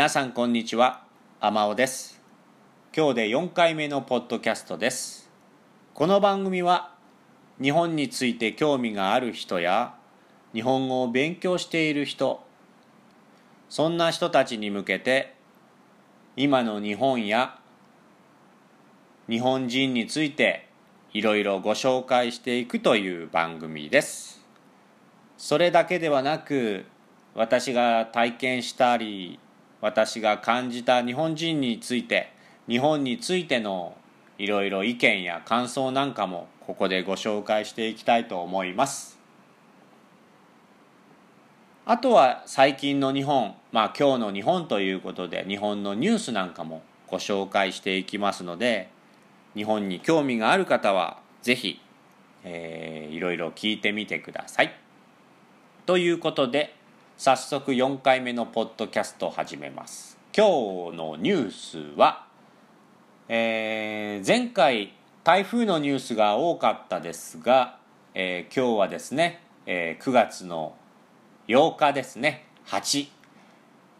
皆さんこんにちは。天尾です。今日で4回目のポッドキャストです。この番組は日本について興味がある人や日本語を勉強している人そんな人たちに向けて今の日本や日本人についていろいろご紹介していくという番組です。それだけではなく私が体験したり私が感じた日本人について日本についてのいろいろ意見や感想なんかもここでご紹介していきたいと思います。あとは最近の日本まあ今日の日本ということで日本のニュースなんかもご紹介していきますので日本に興味がある方はぜひ、えー、いろいろ聞いてみてください。ということで早速4回目のポッドキャストを始めます。今日のニュースは、えー、前回台風のニュースが多かったですが、えー、今日はですね、えー、9月の8日ですね。8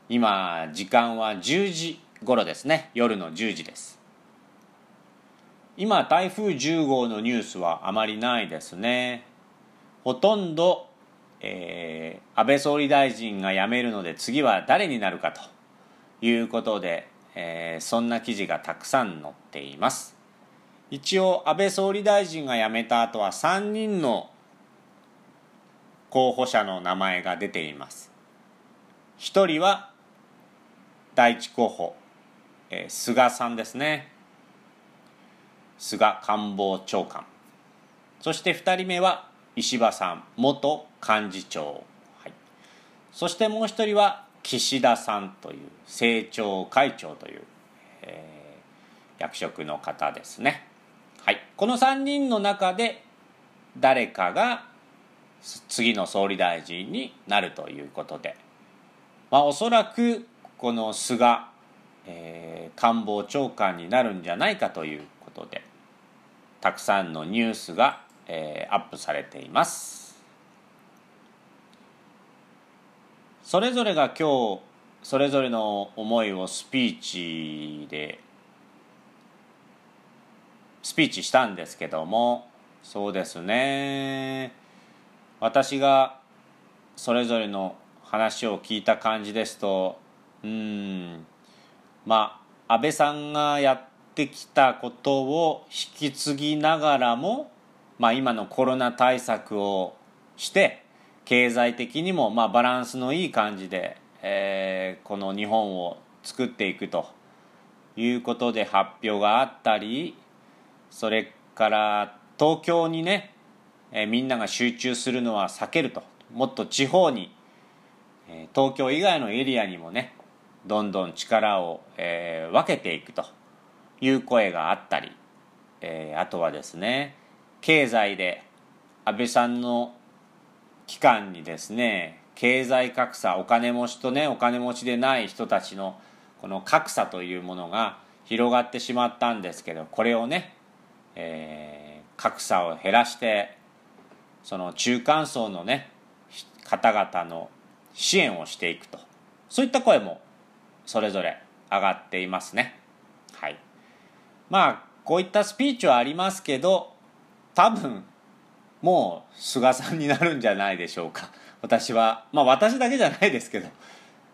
今時間は10時頃ですね。夜の10時です。今台風10号のニュースはあまりないですね。ほとんどえー、安倍総理大臣が辞めるので次は誰になるかということで、えー、そんな記事がたくさん載っています。一応安倍総理大臣が辞めた後は3人の候補者の名前が出ています。一人は第一候補、えー、菅さんですね。菅官房長官。そして2人目は石破さん元幹事長、はい、そしてもう一人は岸田さんという政調会長という、えー、役職の方ですね、はい、この3人の中で誰かが次の総理大臣になるということで、まあ、おそらくこの菅、えー、官房長官になるんじゃないかということでたくさんのニュースが、えー、アップされています。それぞれが今日それぞれの思いをスピーチでスピーチしたんですけどもそうですね。私がそれぞれの話を聞いた感じですとうんまあ安倍さんがやってきたことを引き継ぎながらも、まあ、今のコロナ対策をして経済的にもまあバランスのいい感じで、えー、この日本を作っていくということで発表があったりそれから東京にね、えー、みんなが集中するのは避けると。もっと地方に、えー、東京以外のエリアにもねどんどん力を、えー、分けていくという声があったり、えー、あとはですね経済で安倍さんの期間にですね経済格差お金持ちとねお金持ちでない人たちのこの格差というものが広がってしまったんですけどこれをね、えー、格差を減らしてその中間層のね方々の支援をしていくと。そういった声もそれぞれ上がっていますね。はい。まあこういったスピーチはありますけど多分もう菅さんになるんじゃないでしょうか。私はまあ私だけじゃないですけど、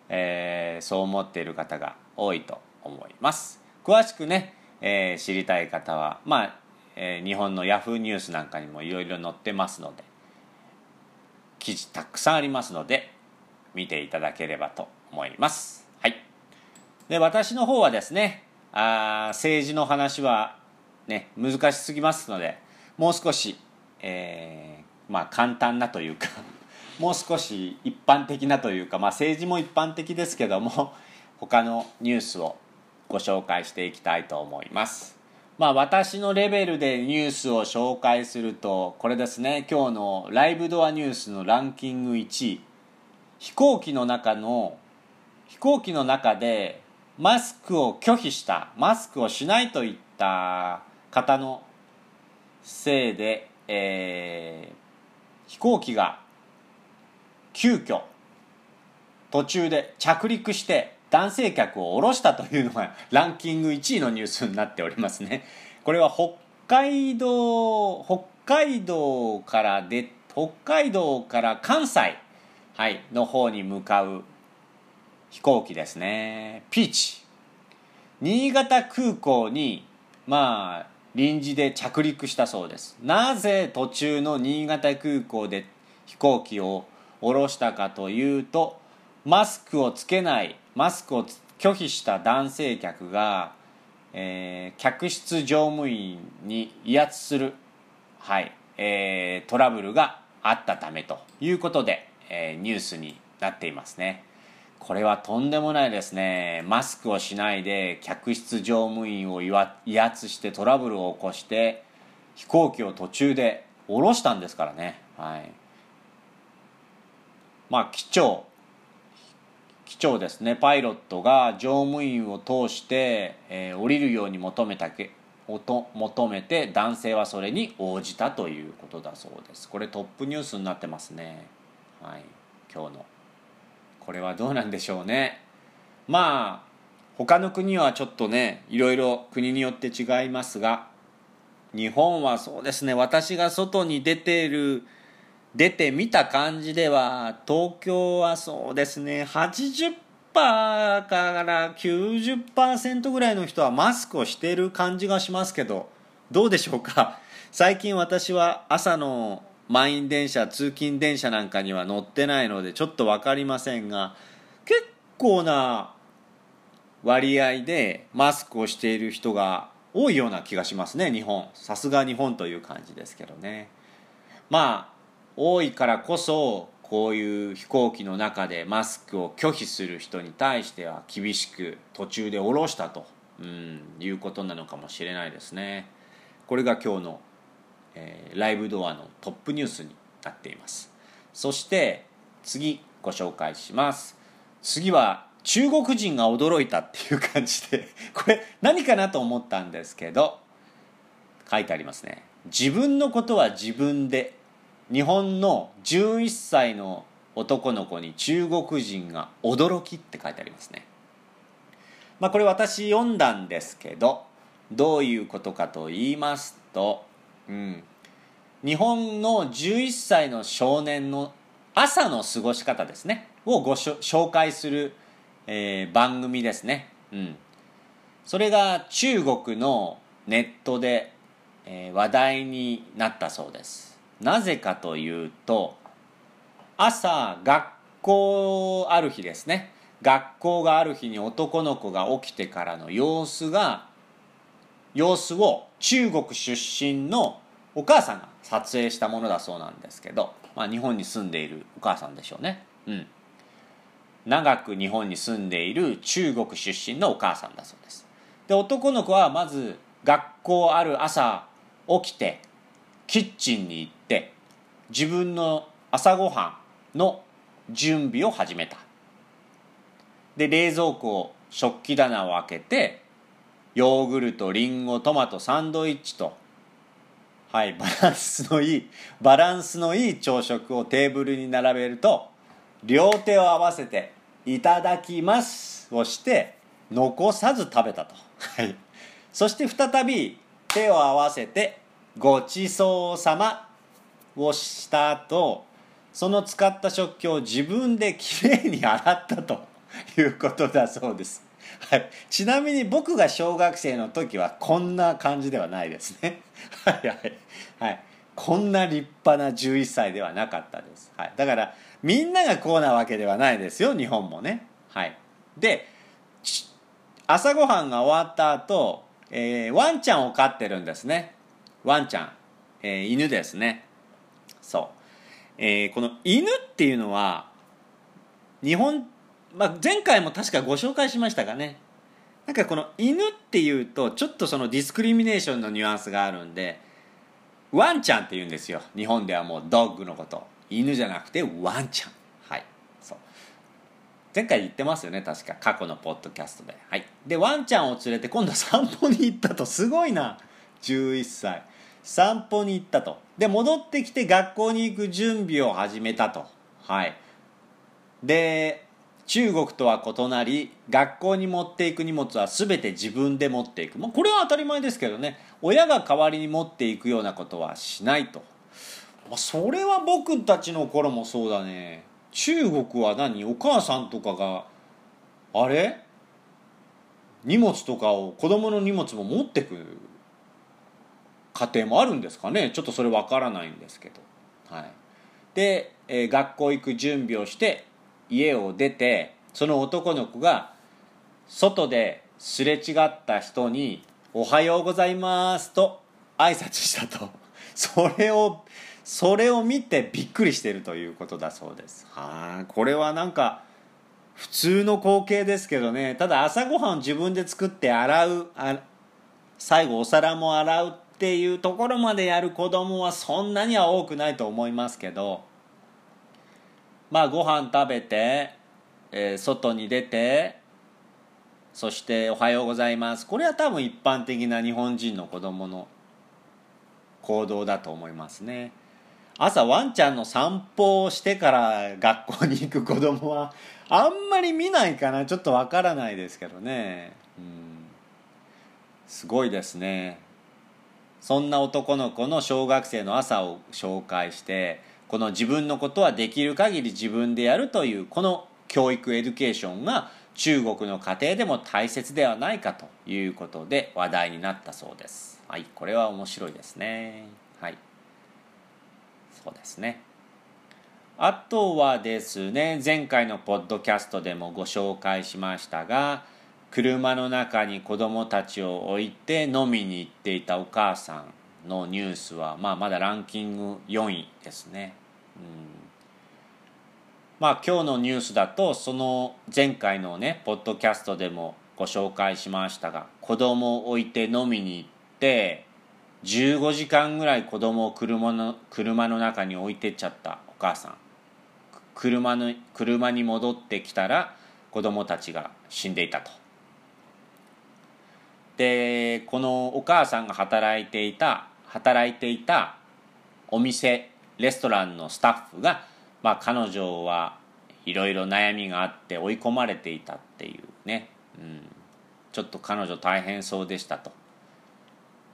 えー、そう思っている方が多いと思います。詳しくね、えー、知りたい方はまあ、えー、日本のヤフーニュースなんかにもいろいろ載ってますので記事たくさんありますので見ていただければと思います。はい。で私の方はですねあ政治の話はね難しすぎますのでもう少しえー、まあ簡単なというか もう少し一般的なというか、まあ、政治も一般的ですけども 他のニュースをご紹介していきたいと思います。まあ私のレベルでニュースを紹介するとこれですね今日のライブドアニュースのランキング1位飛行機の中の飛行機の中でマスクを拒否したマスクをしないといった方のせいでえー、飛行機が急遽途中で着陸して男性客を降ろしたというのがランキング1位のニュースになっておりますね。これは北海道北海道からで北海道から関西、はい、の方に向かう飛行機ですね。ピーチ。新潟空港にまあ臨時で着陸したそうです。なぜ途中の新潟空港で飛行機を降ろしたかというとマスクをつけないマスクを拒否した男性客が、えー、客室乗務員に威圧する、はいえー、トラブルがあったためということで、えー、ニュースになっていますね。これはとんでもないですね。マスクをしないで客室乗務員を威圧してトラブルを起こして飛行機を途中で降ろしたんですからね。はい。まあ機長機長ですね。パイロットが乗務員を通して、えー、降りるように求めたけ求めて男性はそれに応じたということだそうです。これトップニュースになってますね。はい。今日の。これはどうなんでしょうね。まあ他の国はちょっとねいろいろ国によって違いますが日本はそうですね。私が外に出てる出てみた感じでは東京はそうですね。80%から90%ぐらいの人はマスクをしてる感じがしますけどどうでしょうか？最近私は朝の満員電車通勤電車なんかには乗ってないのでちょっと分かりませんが結構な割合でマスクをしている人が多いような気がしますね日本。さすが日本という感じですけどね。まあ多いからこそこういう飛行機の中でマスクを拒否する人に対しては厳しく途中で下ろしたと、うん、いうことなのかもしれないですね。これが今日の、えー、ライブドアのトップニュースになっています。そして次ご紹介します。次は中国人が驚いたっていう感じで これ何かなと思ったんですけど書いてありますね。自分のことは自分で日本の11歳の男の子に中国人が驚きって書いてありますね。まあ、これ私読んだんですけどどういうことかと言いますと、うん、日本の11歳の少年の朝の過ごし方ですね。をご紹介する、えー、番組ですね、うん、それが中国のネットで、えー、話題になったそうです。なぜかというと朝学校ある日ですね。学校がある日に男の子が起きてからの様子が様子を中国出身のお母さんが撮影したものだそうなんですけど、まあ、日本に住んでいるお母さんでしょうね。うん。長く日本に住んでいる中国出身のお母さんだそうです。で男の子はまず学校ある朝起きてキッチンに行って自分の朝ごはんの準備を始めた。で冷蔵庫を食器棚を開けてヨーグルトリンゴトマトサンドイッチと。はいバランスのいいバランスのいい朝食をテーブルに並べると両手を合わせて「いただきます」をして残さず食べたと、はい、そして再び手を合わせてごちそうさまをした後その使った食器を自分できれいに洗ったということだそうです、はい、ちなみに僕が小学生の時はこんな感じではないですね。はいはい、はい、こんな立派な11歳ではなかったです、はい、だからみんながこうなわけではないですよ日本もね。はい。で朝ごはんが終わった後、えー、ワンちゃんを飼ってるんですね。ワンちゃん、えー、犬ですね。そう、えー、この犬っていうのは日本、まあ、前回も確かご紹介しましたがね。なんかこの犬っていうとちょっとその discrimination のニュアンスがあるんでワンちゃんって言うんですよ。日本ではもう dog のこと。犬じゃなくてワンちゃん。はい。そう。前回言ってますよね確か。過去のポッドキャストで。はい。でワンちゃんを連れて今度散歩に行ったと。すごいな。11歳。散歩に行ったと。で戻ってきて学校に行く準備を始めたと。はい。で中国とは異なり学校に持っていく荷物は全て自分で持っていく、まあ、これは当たり前ですけどね。親が代わりに持っていくようなことはしないと、まあ、それは僕たちの頃もそうだね。中国は何？お母さんとかがあれ？荷物とかを子供の荷物も持ってく家庭もあるんですかね。ちょっとそれわからないんですけど。はい。で、えー、学校行く準備をして家を出てその男の子が外ですれ違った人に「おはようございます」と挨拶したと。それをそれを見てびっくりしているということだそうです。はあこれはなんか普通の光景ですけどね。ただ朝ごはん自分で作って洗う最後お皿も洗うっていうところまでやる子供はそんなには多くないと思いますけどまあご飯食べて、えー、外に出てそして「おはようございます」これは多分一般的な日本人の子供の行動だと思いますね。朝ワンちゃんの散歩をしてから学校に行く子供はあんまり見ないかな。ちょっとわからないですけどね。うん。すごいですね。そんな男の子の小学生の朝を紹介してこの自分のことはできる限り自分でやるというこの教育 education が中国の家庭でも大切ではないかということで話題になったそうです。はい、これは面白いですね。はい。そうですね。あとはですね、前回のポッドキャストでもご紹介しましたが、車の中に子供たちを置いて飲みに行っていたお母さんのニュースは、まあ、まだランキング4位ですね。うん。まあ今日のニュースだとその前回のねポッドキャストでもご紹介しましたが子供を置いて飲みに行って15時間ぐらい子供を車の車の中に置いてっちゃったお母さん。車の車に戻ってきたら子供たちが死んでいたと。でこのお母さんが働いていた働いていたお店レストランのスタッフが、まあ、彼女はいろいろ悩みがあって追い込まれていたっていうね、うん、ちょっと彼女大変そうでしたと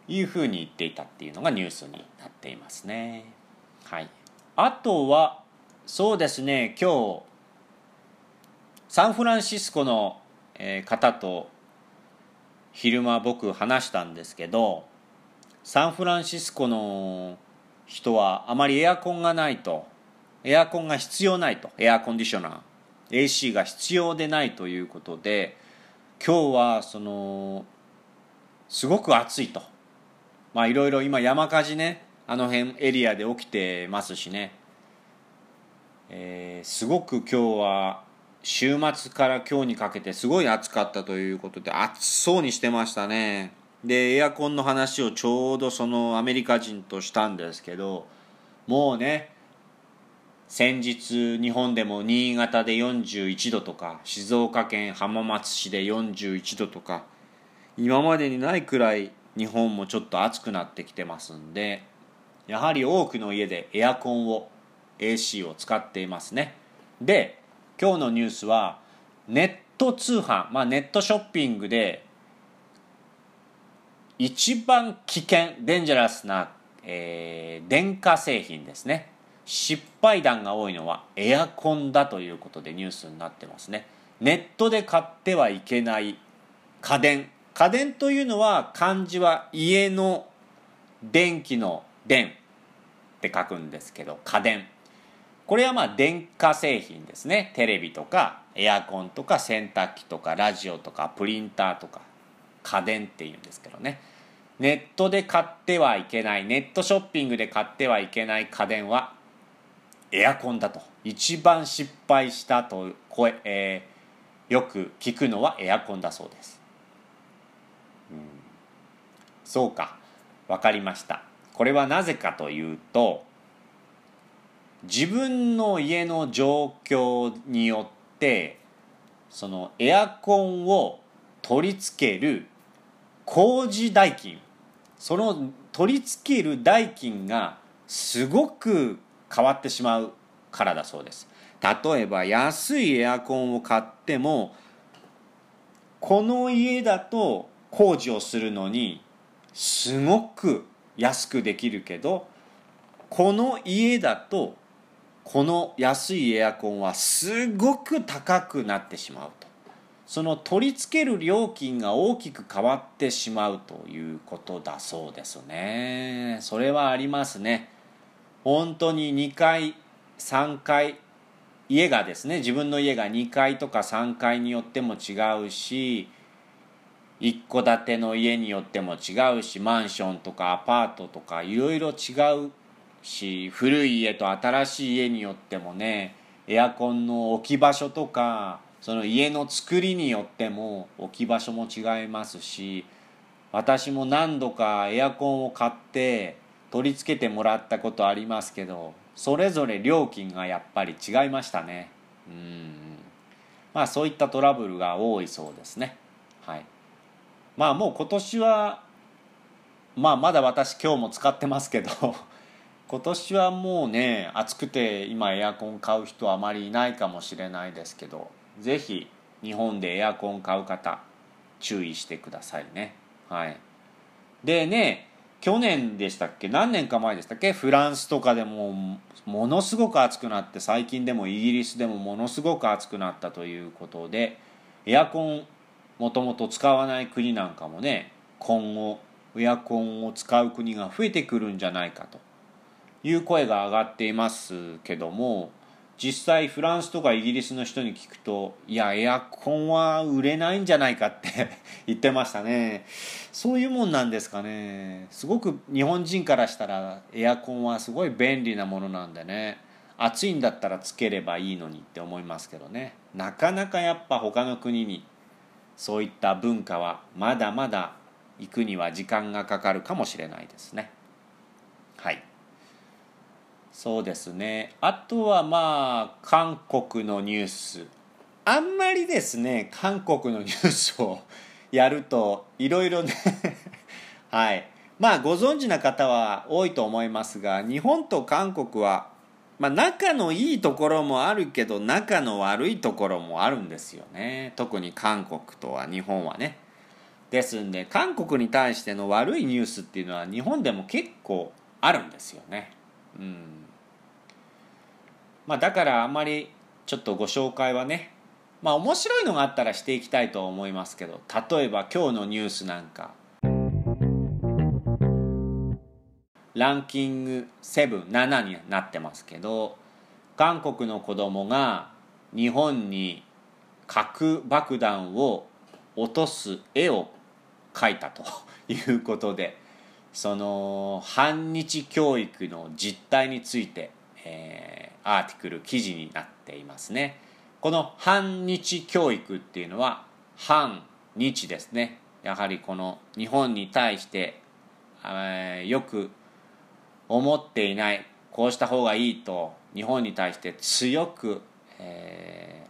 いうふうに言っていたっていうのがニュースになっていますね。はい、あとはそうですね今日サンフランシスコの方と昼間僕話したんですけどサンフランシスコの人はあまりエアコンがないとエアコンが必要ないとエアコンディショナー。AC が必要でないということで今日はそのすごく暑いと。まあいろいろ今山火事ねあの辺エリアで起きてますしね、えー、すごく今日は週末から今日にかけてすごい暑かったということで暑そうにしてましたね。でエアコンの話をちょうどそのアメリカ人としたんですけどもうね先日日本でも新潟で41度とか静岡県浜松市で41度とか今までにないくらい日本もちょっと暑くなってきてますんでやはり多くの家でエアコンを AC を使っていますね。で今日のニュースはネット通販、まあ、ネットショッピングで一番危険デンジャラスな、えー、電化製品ですね。失敗談が多いのはエアコンだということでニュースになってますね。ネットで買ってはいけない家電。家電というのは漢字は家の電気の電って書くんですけど家電。これはまあ電化製品ですね。テレビとかエアコンとか洗濯機とかラジオとかプリンターとか。家電っていうんですけどね。ネットで買ってはいけないネットショッピングで買ってはいけない家電はエアコンだと。一番失敗したと声、えー、よく聞くのはエアコンだそうです、うん、そうか。分かりました。これはなぜかというと自分の家の状況によってそのエアコンを取り付ける工事代金。その取り付ける代金がすごく変わってしまうからだそうです。例えば安いエアコンを買ってもこの家だと工事をするのにすごく安くできるけどこの家だとこの安いエアコンはすごく高くなってしまうと。その取り付ける料金が大きく変わってしまうということだそうですね。それはありますね。本当に2階3階家がですね自分の家が2階とか3階によっても違うし一戸建ての家によっても違うしマンションとかアパートとかいろいろ違うし古い家と新しい家によってもねエアコンの置き場所とかその家の作りによっても置き場所も違いますし私も何度かエアコンを買って取り付けてもらったことありますけどそれぞれ料金がやっぱり違いましたね。うんまあそういったトラブルが多いそうですね。はい。まあもう今年はまあまだ私今日も使ってますけど 今年はもうね暑くて今エアコン買う人はあまりいないかもしれないですけどぜひ日本でエアコン買う方注意してくださいね。はい。でね去年でしたっけ？何年か前でしたっけ？フランスとかでもものすごく暑くなって最近でもイギリスでもものすごく暑くなったということでエアコンもともと使わない国なんかもね今後エアコンを使う国が増えてくるんじゃないかという声が上がっていますけども実際フランスとかイギリスの人に聞くといやエアコンは売れないんじゃないかって 言ってましたね。そういうもんなんですかね。すごく日本人からしたらエアコンはすごい便利なものなんでね。暑いんだったらつければいいのにって思いますけどね。なかなかやっぱ他の国にそういった文化はまだまだ行くには時間がかかるかもしれないですね。そうですね。あとはまあ韓国のニュース。あんまりですね韓国のニュースをやるといろいろね はい。まあご存知な方は多いと思いますが日本と韓国はまあ、仲のいいところもあるけど仲の悪いところもあるんですよね。特に韓国とは日本はね。ですんで韓国に対しての悪いニュースっていうのは日本でも結構あるんですよね。うん。まあだからあんまりちょっとご紹介はねまあ面白いのがあったらしていきたいと思いますけど例えば今日のニュースなんか。ランキング77になってますけど韓国の子供が日本に核爆弾を落とす絵を描いたと いうことでその反日教育の実態について、えー、アーティクル記事になっていますね。この反日教育っていうのは反日ですね。やはりこの日本に対して、えー、よく思っていないこうした方がいいと日本に対して強く、え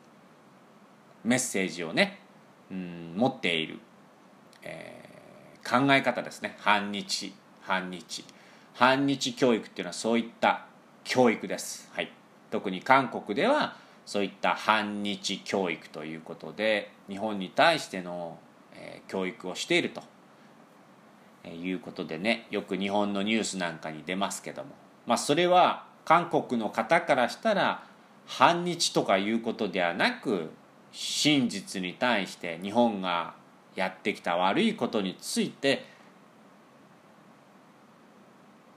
ー、メッセージをね、うん、持っている、えー、考え方ですね。反日反日。反日教育っていうのはそういった教育です、はい、特に韓国ではそういった反日教育ということで日本に対しての、え、教育をしているということでねよく日本のニュースなんかに出ますけども。まあそれは韓国の方からしたら反日とかいうことではなく真実に対して日本がやってきた悪いことについて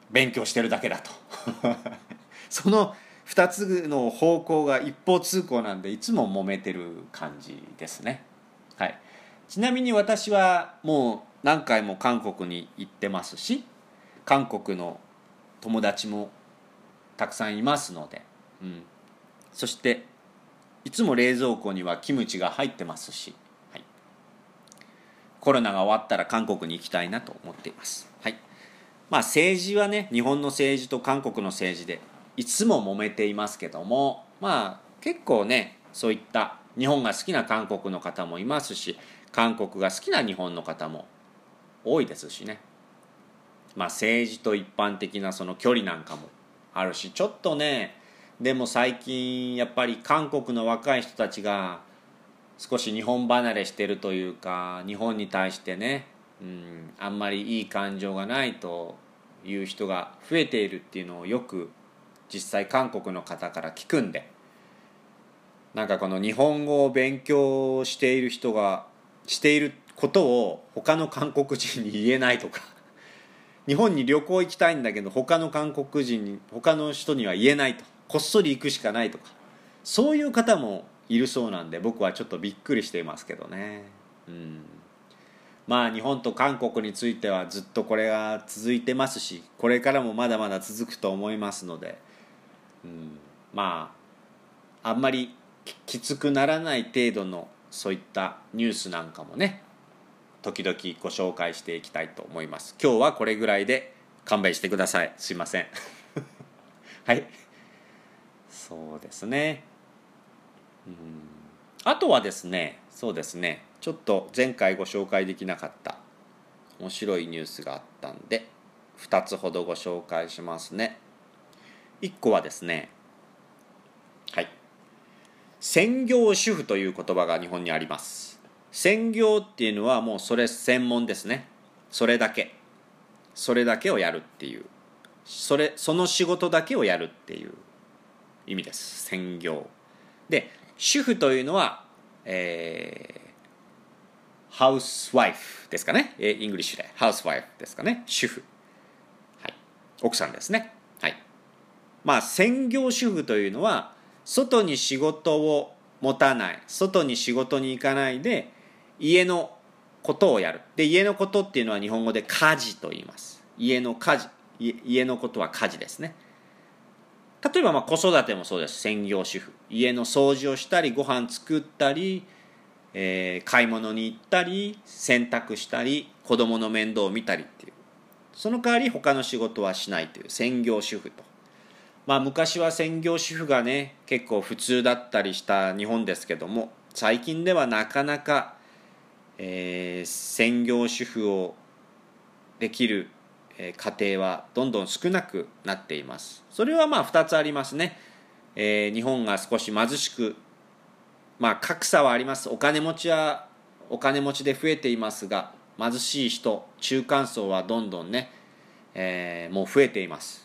勉強してるだけだと。その2つの方向が一方通行なんでいつも揉めてる感じですね。はい、ちなみに私はもう何回も韓国に行ってますし韓国の友達もたくさんいますので、うん、そしていつも冷蔵庫にはキムチが入ってますし、はい、コロナが終わったら韓国に行きたいなと思っています、はい。まあ、政治はね日本の政治と韓国の政治でいつも揉めていますけどもまあ結構ねそういった日本が好きな韓国の方もいますし韓国が好きな日本の方も多いですしね。まあ政治と一般的なその距離なんかもあるしちょっとねでも最近やっぱり韓国の若い人たちが少し日本離れしてるというか日本に対してね、うん、あんまりいい感情がないという人が増えているっていうのをよく実際韓国の方から聞くんで。なんかこの日本語を勉強している人がしていることを他の韓国人に言えないとか。日本に旅行行きたいんだけど他の韓国人に他の人には言えないと。こっそり行くしかないとか。そういう方もいるそうなんで僕はちょっとびっくりしていますけどね。うん。まあ日本と韓国についてはずっとこれが続いてますしこれからもまだまだ続くと思いますので、うん、まああんまりきつくならない程度のそういったニュースなんかもね時々ご紹介していきたいと思います。今日はこれぐらいで勘弁してください。すいません。はい。そうですね。うん。あとはですねそうですね。ちょっと前回ご紹介できなかった面白いニュースがあったんで2つほどご紹介しますね。1個はですねはい。専業主婦という言葉が日本にあります。専業っていうのはもうそれ専門ですね。それだけ。それだけをやるっていう。それその仕事だけをやるっていう意味です。専業。で主婦というのはえー、 housewife ですかね。 English で。 housewife ですかね。主婦。はい。奥さんですね。まあ専業主婦というのは外に仕事を持たない外に仕事に行かないで家のことをやる。で家のことっていうのは日本語で家事と言います。家の家事。家のことは家事ですね。例えばまあ子育てもそうです専業主婦。家の掃除をしたりご飯作ったり、えー、買い物に行ったり洗濯したり子供の面倒を見たりっていう。その代わり他の仕事はしないという。専業主婦と。まあ昔は専業主婦がね結構普通だったりした日本ですけども最近ではなかなかえー、専業主婦をできる家庭はどんどん少なくなっています。それはまあ2つありますね、えー、日本が少し貧しくまあ格差はあります。お金持ちはお金持ちで増えていますが貧しい人中間層はどんどんね、えー、もう増えています。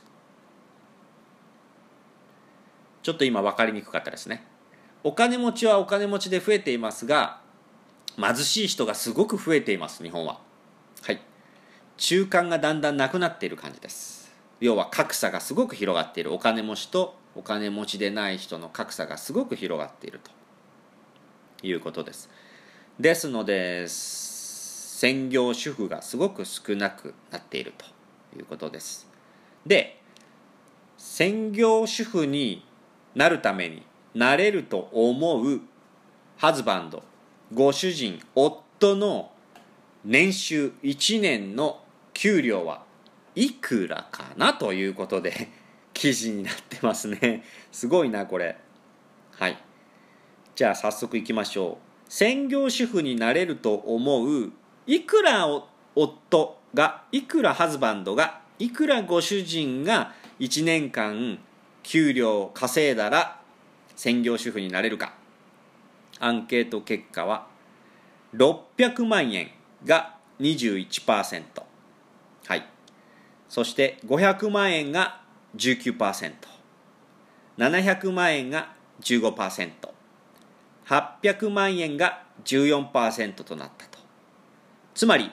ちょっと今分かりにくかったですね。お金持ちはお金持ちで増えていますが貧しい人がすごく増えています日本は。はい。中間がだんだんなくなっている感じです。要は格差がすごく広がっている。お金持ちとお金持ちでない人の格差がすごく広がっていると。いうことです。ですので専業主婦がすごく少なくなっているということです。で専業主婦になるためになれると思うハズバンドご主人夫の年収1年の給料はいくらかなということで記事になってますね。すごいなこれ。はい。じゃあ早速いきましょう。専業主婦になれると思ういくら夫がいくらハズバンドがいくらご主人が1年間給料を稼いだら専業主婦になれるか。アンケート結果は600万円が21%はい。そして500万円が 19%700 万円が 15%800 万円が14%となったと。つまり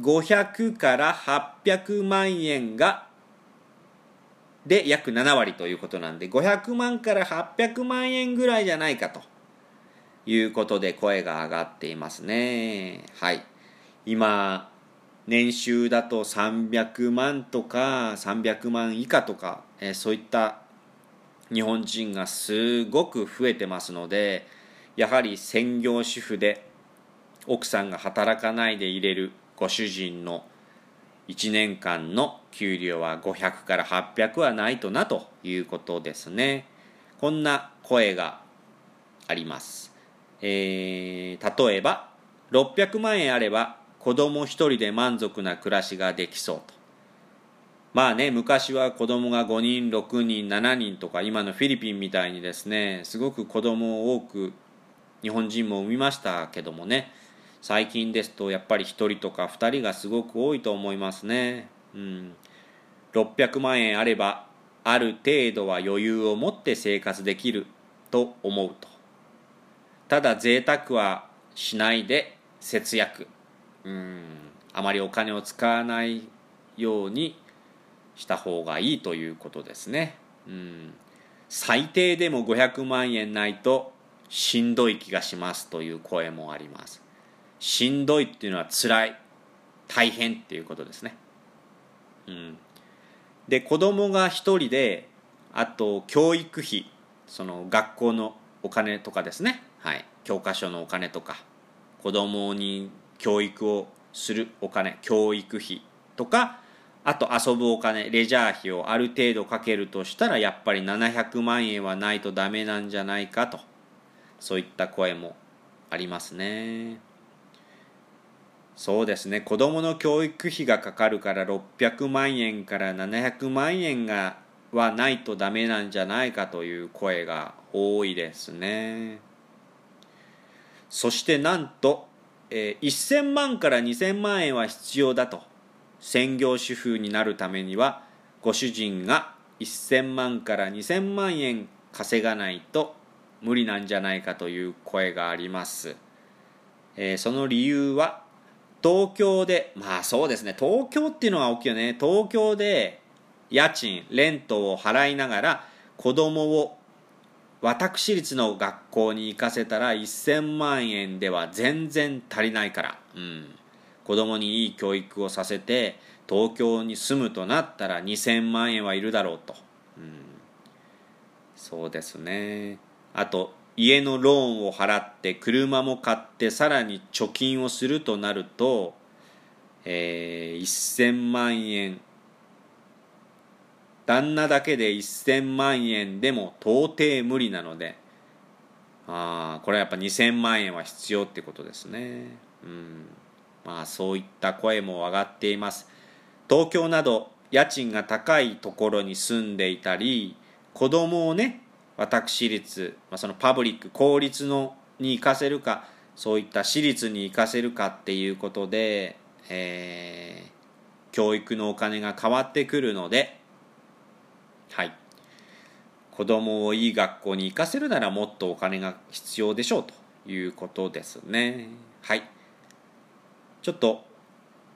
500から800万円がで約7割ということなんで500万から800万円ぐらいじゃないかということで声が上がっていますね。はい。今、年収だと300万とか300万以下とか、え、そういった日本人がすごく増えてますので、やはり専業主婦で奥さんが働かないで入れるご主人の1年間の給料は500から800はないとなということですね。こんな声があります。えー、例えば600万円あれば子供1人で満足な暮らしができそうとまあね昔は子供が5人6人7人とか今のフィリピンみたいにですねすごく子供を多く日本人も産みましたけどもね最近ですとやっぱり1人とか2人がすごく多いと思いますね。うん、600万円あればある程度は余裕を持って生活できると思うと。ただ贅沢はしないで節約。うん。あまりお金を使わないようにした方がいいということですね。うん。最低でも500万円ないとしんどい気がしますという声もあります。しんどいっていうのは辛い。大変っていうことですね。うん。で子供が1人であと教育費その学校のお金とかですね、はい、教科書のお金とか子供に教育をするお金教育費とかあと遊ぶお金レジャー費をある程度かけるとしたらやっぱり700万円はないとダメなんじゃないかと。そういった声もありますね。そうですね。子どもの教育費がかかるから600万円から700万円がはないとダメなんじゃないかという声が多いですね。そしてなんと、えー、1000万から2000万円は必要だと。専業主婦になるためにはご主人が1000万から2000万円稼がないと無理なんじゃないかという声があります、えー、その理由は東京でまあそうですね東京っていうのが大きいよね。東京で家賃レントを払いながら子供を私立の学校に行かせたら1000万円では全然足りないから、うん、子供にいい教育をさせて東京に住むとなったら2000万円はいるだろうと、うん、そうですね。あと家のローンを払って車も買ってさらに貯金をするとなると、えー、1000万円旦那だけで1000万円でも到底無理なのであこれはやっぱ2000万円は必要ってことですね。うん。まあそういった声も上がっています。東京など家賃が高いところに住んでいたり子供をね私立、まあ、そのパブリック公立のに行かせるかそういった私立に行かせるかっていうことで、えー、教育のお金が変わってくるので、はい、子供をいい学校に行かせるならもっとお金が必要でしょうということですね。はいちょっと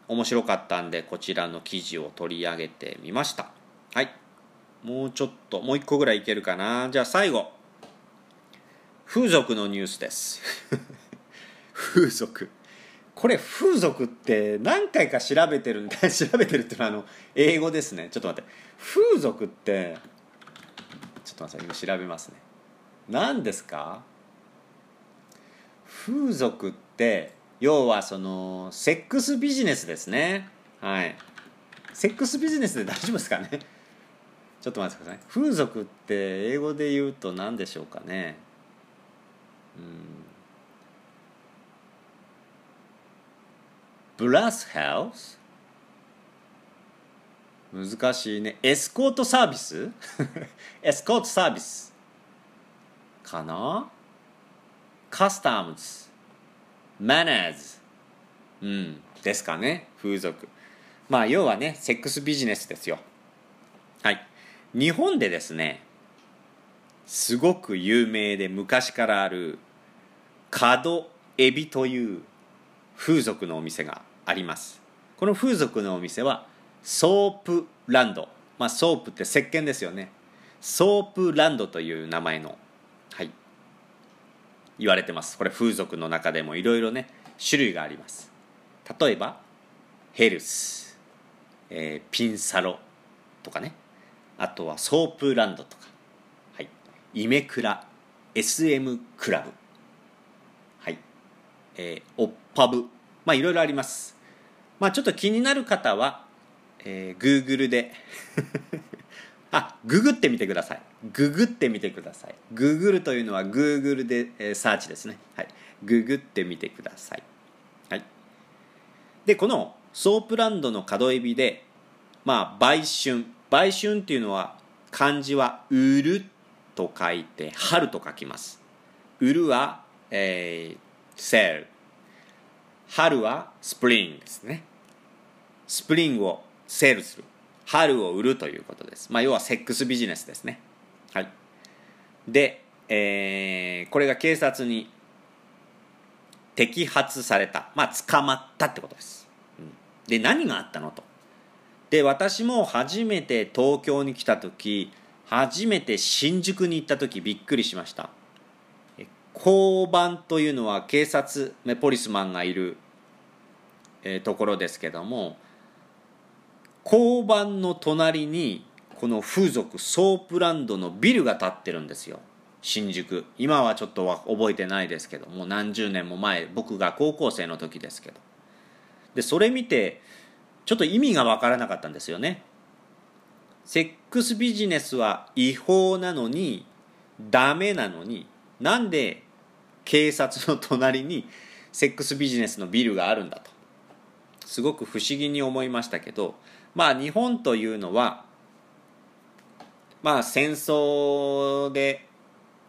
面白かったんでこちらの記事を取り上げてみました。はいもうちょっともう一個ぐらいいけるかな。じゃあ最後。風俗のニュースです。風俗。これ風俗って何回か調べてるんで 調べてるっていうのはあの英語ですね。ちょっと待って。風俗ってちょっと待って今調べますね。何ですか？風俗って要はそのセックスビジネスですね。はい。セックスビジネスで大丈夫ですかね？ちょっと待ってください。風俗って英語で言うと何でしょうかね？うん。ブラスハウス難しいね。エスコートサービスエスコートサービスかな？カスタムズマナーズうん。ですかね。風俗。まあ要はねセックスビジネスですよ。はい。日本でですねすごく有名で昔からある角エビという風俗のお店があります。この風俗のお店はソープランド。まあ soap って石鹸ですよね。ソープランドという名前のはい言われてます。これ風俗の中でもいろいろね種類があります。例えばヘルス、えー、ピンサロとかね。あとはソープランドとか、はい、イメクラ。SM クラブ、はい。えー、オッパブ。まあいろいろあります。まあちょっと気になる方は、えー、Google で。あググってみてください。ググってみてください。ググるというのは Google で、えー、サーチですね。はい。ググってみてください。はい。でこのソープランドの角エビでまあ売春。売春っていうのは漢字は売ると書いて春と書きます売るは、えー、sell 春はスプリングですねスプリングを sell する春を売るということです。まあ、要はセックスビジネスですね。はい。で、えー、これが警察に摘発された。まあ、捕まったってことです。うん、で、何があったのと。で、私も初めて東京に来た時、初めて新宿に行った時びっくりしました。交番というのは警察、ポリスマンがいる、え、ところですけども、交番の隣にこの風俗ソープランドのビルが建ってるんですよ。新宿。今はちょっとは覚えてないですけどもう何十年も前僕が高校生の時ですけど。でそれ見てちょっと意味が分からなかったんですよね。セックスビジネスは違法なのにダメなのになんで警察の隣にセックスビジネスのビルがあるんだと。すごく不思議に思いましたけどまあ日本というのはまあ戦争で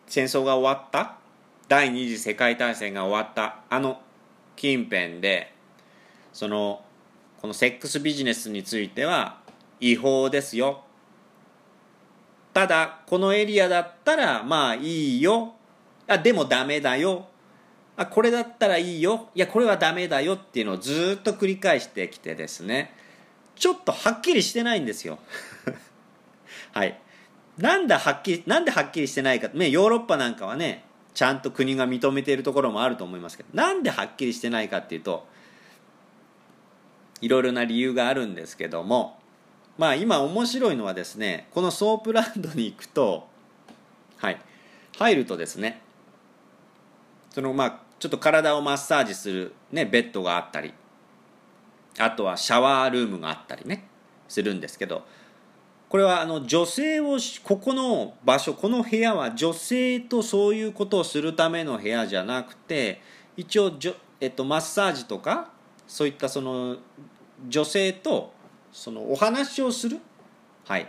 戦争が終わった第二次世界大戦が終わったあの近辺でそのこのセックスビジネスについては違法ですよ。ただこのエリアだったらまあいいよ。あでもダメだよ。あこれだったらいいよ。いやこれはダメだよ。っていうのをずっと繰り返してきてですね。ちょっとはっきりしてないんですよ。はい。なんではっきりなんではっきりしてないか、ね、ヨーロッパなんかはねちゃんと国が認めているところもあると思いますけどなんではっきりしてないかっていうといろいろな理由があるんですけどもまあ今面白いのはですねこのソープランドに行くとはい入るとですねそのまあちょっと体をマッサージする、ね、ベッドがあったりあとはシャワールームがあったりねするんですけどこれはあの女性をここの場所この部屋は女性とそういうことをするための部屋じゃなくて一応、えっと、マッサージとかそういったその女性とそのお話をする、はい、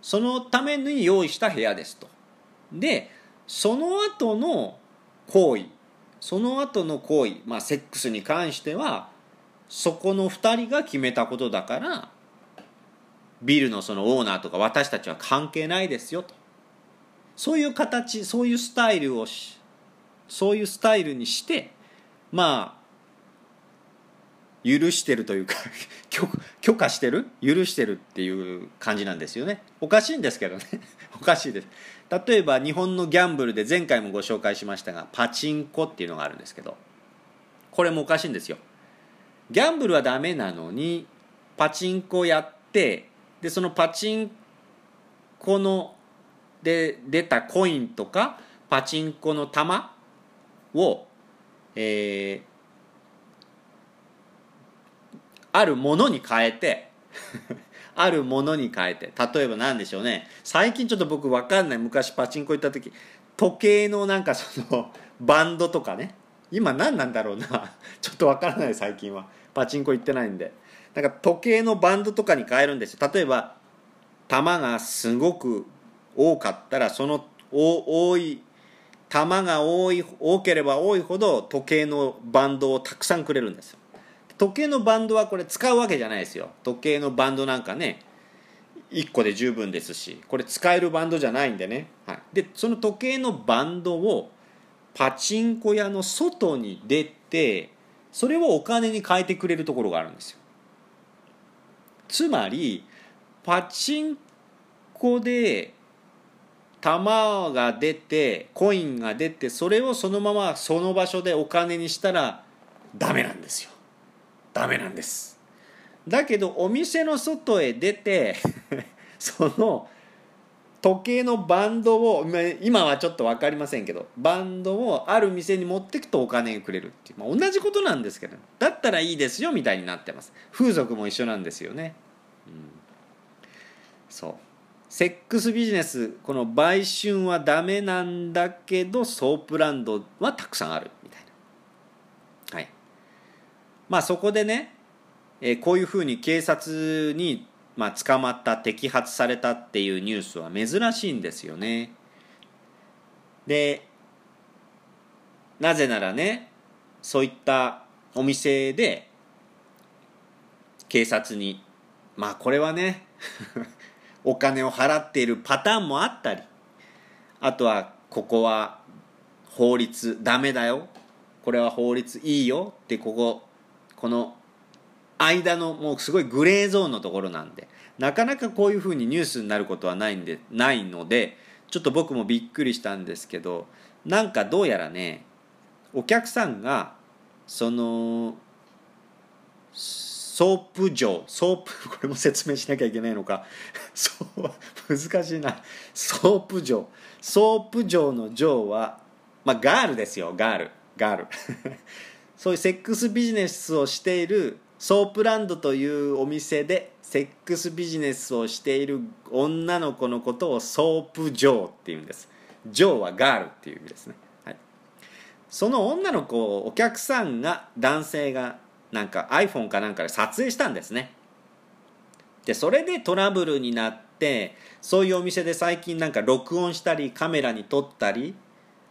そのために用意した部屋ですと。でその後の行為その後の行為、まあ、セックスに関してはそこの2人が決めたことだからビルのそのオーナーとか私たちは関係ないですよと。そういう形そういうスタイルをそういうスタイルにしてまあ許してるというか 許可してる？許してるっていう感じなんですよね。おかしいんですけどね。おかしいです。例えば日本のギャンブルで前回もご紹介しましたがパチンコっていうのがあるんですけどこれもおかしいんですよ。ギャンブルはダメなのにパチンコやってでそのパチンコので出たコインとかパチンコの玉を、えー、あるものに変えて あるものに変えて。例えば何でしょうね。最近ちょっと僕分かんない。昔パチンコ行った時時計のなんかその バンドとかね。今何なんだろうな。ちょっと分からない最近は。パチンコ行ってないんで。なんか時計のバンドとかに変えるんですよ。例えば玉がすごく多かったらその多い玉が多い多ければ多いほど時計のバンドをたくさんくれるんです時計のバンドはこれ使うわけじゃないですよ。時計のバンドなんかね1個で十分ですしこれ使えるバンドじゃないんでね、はい、でその時計のバンドをパチンコ屋の外に出てそれをお金に変えてくれるところがあるんですよ。つまりパチンコで玉が出てコインが出てそれをそのままその場所でお金にしたらダメなんですよ。ダメなんです。だけどお店の外へ出て その時計のバンドを今はちょっと分かりませんけどバンドをある店に持ってくとお金がくれるっていう、まあ、同じことなんですけどだったらいいですよみたいになってます。風俗も一緒なんですよね、うん、そう。セックスビジネスこの売春はダメなんだけどソープランドはたくさんあるみたいな。はいまあそこでね、えー、こういうふうに警察にまあ、捕まった摘発されたっていうニュースは珍しいんですよね。でなぜならねそういったお店で警察にまあこれはね お金を払っているパターンもあったりあとはここは法律ダメだよ。これは法律いいよってこここの間のもうすごいグレーゾーンのところなんでなかなかこういうふうにニュースになることはないんでないのでちょっと僕もびっくりしたんですけどなんかどうやらねお客さんがそのソープ嬢ソープ これも説明しなきゃいけないのか。そう難しいな。ソープ嬢ソープ嬢の嬢はまあガールですよガール。ガール。そういうセックスビジネスをしているソープランドというお店でセックスビジネスをしている女の子のことをソープジョーっていうんです。ジョーはガールっていう意味ですね、はい、その女の子をお客さんが男性がなんか iPhone かなんかで撮影したんですね。でそれでトラブルになってそういうお店で最近なんか録音したりカメラに撮ったり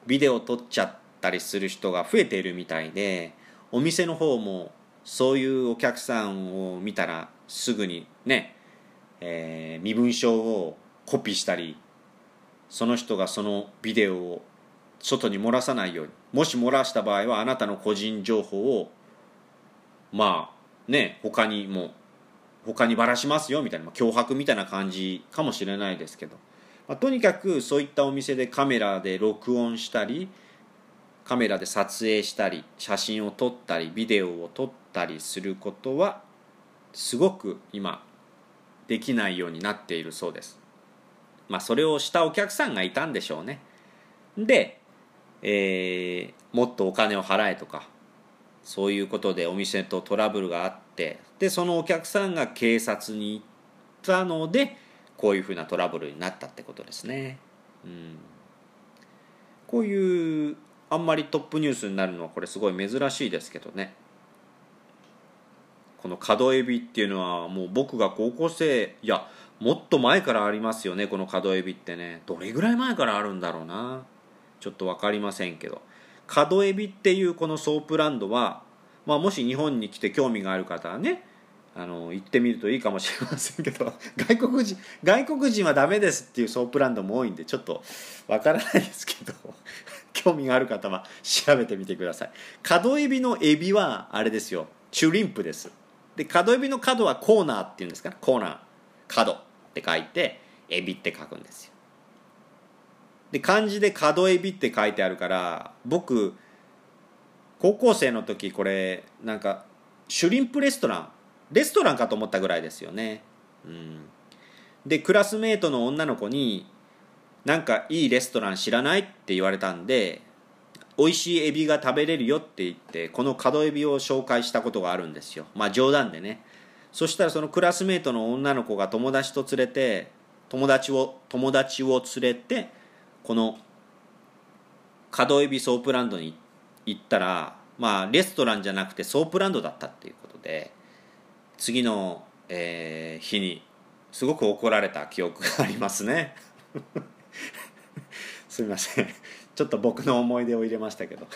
ビデオ撮っちゃったりする人が増えているみたいでお店の方もそういうお客さんを見たらすぐにね、えー、身分証をコピーしたりその人がそのビデオを外に漏らさないようにもし漏らした場合はあなたの個人情報をまあね他にも他にばらしますよみたいな脅迫みたいな感じかもしれないですけど、まあ、とにかくそういったお店でカメラで録音したりカメラで撮影したり写真を撮ったりビデオを撮ったりすることはすごく今できないようになっているそうです。まあそれをしたお客さんがいたんでしょうね。で、えー、もっとお金を払えとかそういうことでお店とトラブルがあってでそのお客さんが警察に行ったのでこういうふうなトラブルになったってことですね。うん。こういうあんまりトップニュースになるのはこれすごい珍しいですけどね。この角エビっていうのはもう僕が高校生いやもっと前からありますよねこの角エビってね。どれぐらい前からあるんだろうな。ちょっと分かりませんけど。角エビっていうこのソープランドは、まあ、もし日本に来て興味がある方はねあの行ってみるといいかもしれませんけど 外国人外国人はダメですっていうソープランドも多いんでちょっとわからないですけど。興味がある方は調べてみてください。角エビのエビはあれですよ。シュリンプです。で角エビの角はコーナーっていうんですか？コーナー。角って書いてエビって書くんですよ。で漢字で角エビって書いてあるから僕高校生の時これなんかシュリンプレストラン。レストランかと思ったぐらいですよね。うん。でクラスメートの女の子に「なんかいいレストラン知らない?」って言われたんで美味しいエビが食べれるよって言ってこの角エビを紹介したことがあるんですよまあ冗談でねそしたらそのクラスメートの女の子が友達と連れて友達を友達を連れてこの角エビソープランドに行ったらまあレストランじゃなくてソープランドだったっていうことで次の、えー、日にすごく怒られた記憶がありますね すみません。ちょっと僕の思い出を入れましたけど。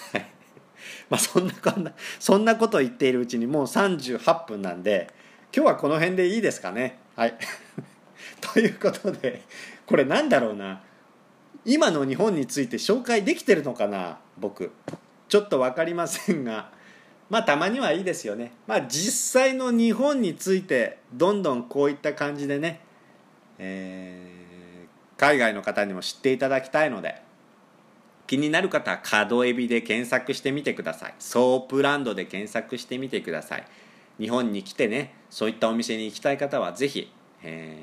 まあそんなこんなそんなこと言っているうちにもう38分なんで今日はこの辺でいいですかね。はい。ということでこれなんだろうな。今の日本について紹介できてるのかな僕。ちょっと分かりませんが。まあたまにはいいですよね。まあ実際の日本についてどんどんこういった感じでね、えー、海外の方にも知っていただきたいので気になる方は角エビで検索してみてください。ソープランドで検索してみてください。日本に来てねそういったお店に行きたい方はぜひ、え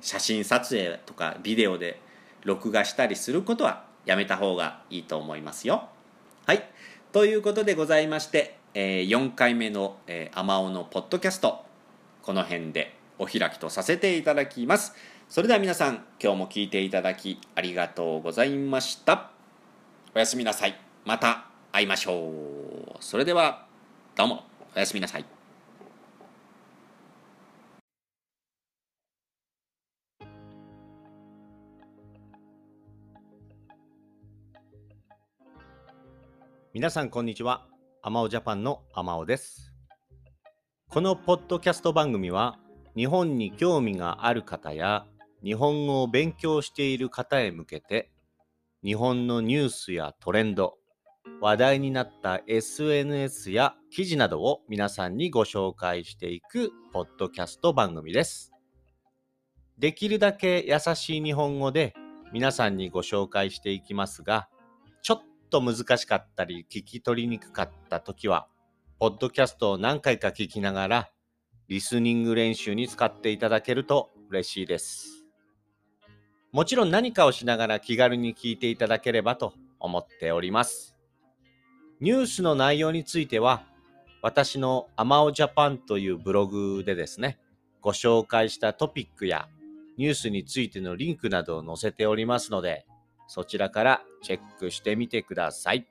ー、写真撮影とかビデオで録画したりすることはやめた方がいいと思いますよ。はい。ということでございまして、えー、4回目の「えー、アマオのポッドキャスト」この辺でお開きとさせていただきます。それでは皆さん今日も聞いていただきありがとうございました。おやすみなさい。また会いましょう。それではどうも。おやすみなさい。皆さんこんにちは。アマオジャパンのアマオです。このポッドキャスト番組は、日本に興味がある方や、日本語を勉強している方へ向けて日本のニュースやトレンド、話題になった SNS や記事などを皆さんにご紹介していくポッドキャスト番組です。できるだけ優しい日本語で皆さんにご紹介していきますが、ちょっと難しかったり聞き取りにくかった時は、ポッドキャストを何回か聞きながら、リスニング練習に使っていただけると嬉しいです。もちろん何かをしながら気軽に聞いていただければと思っております。ニュースの内容については、私のアマオジャパンというブログでですね、ご紹介したトピックやニュースについてのリンクなどを載せておりますので、そちらからチェックしてみてください。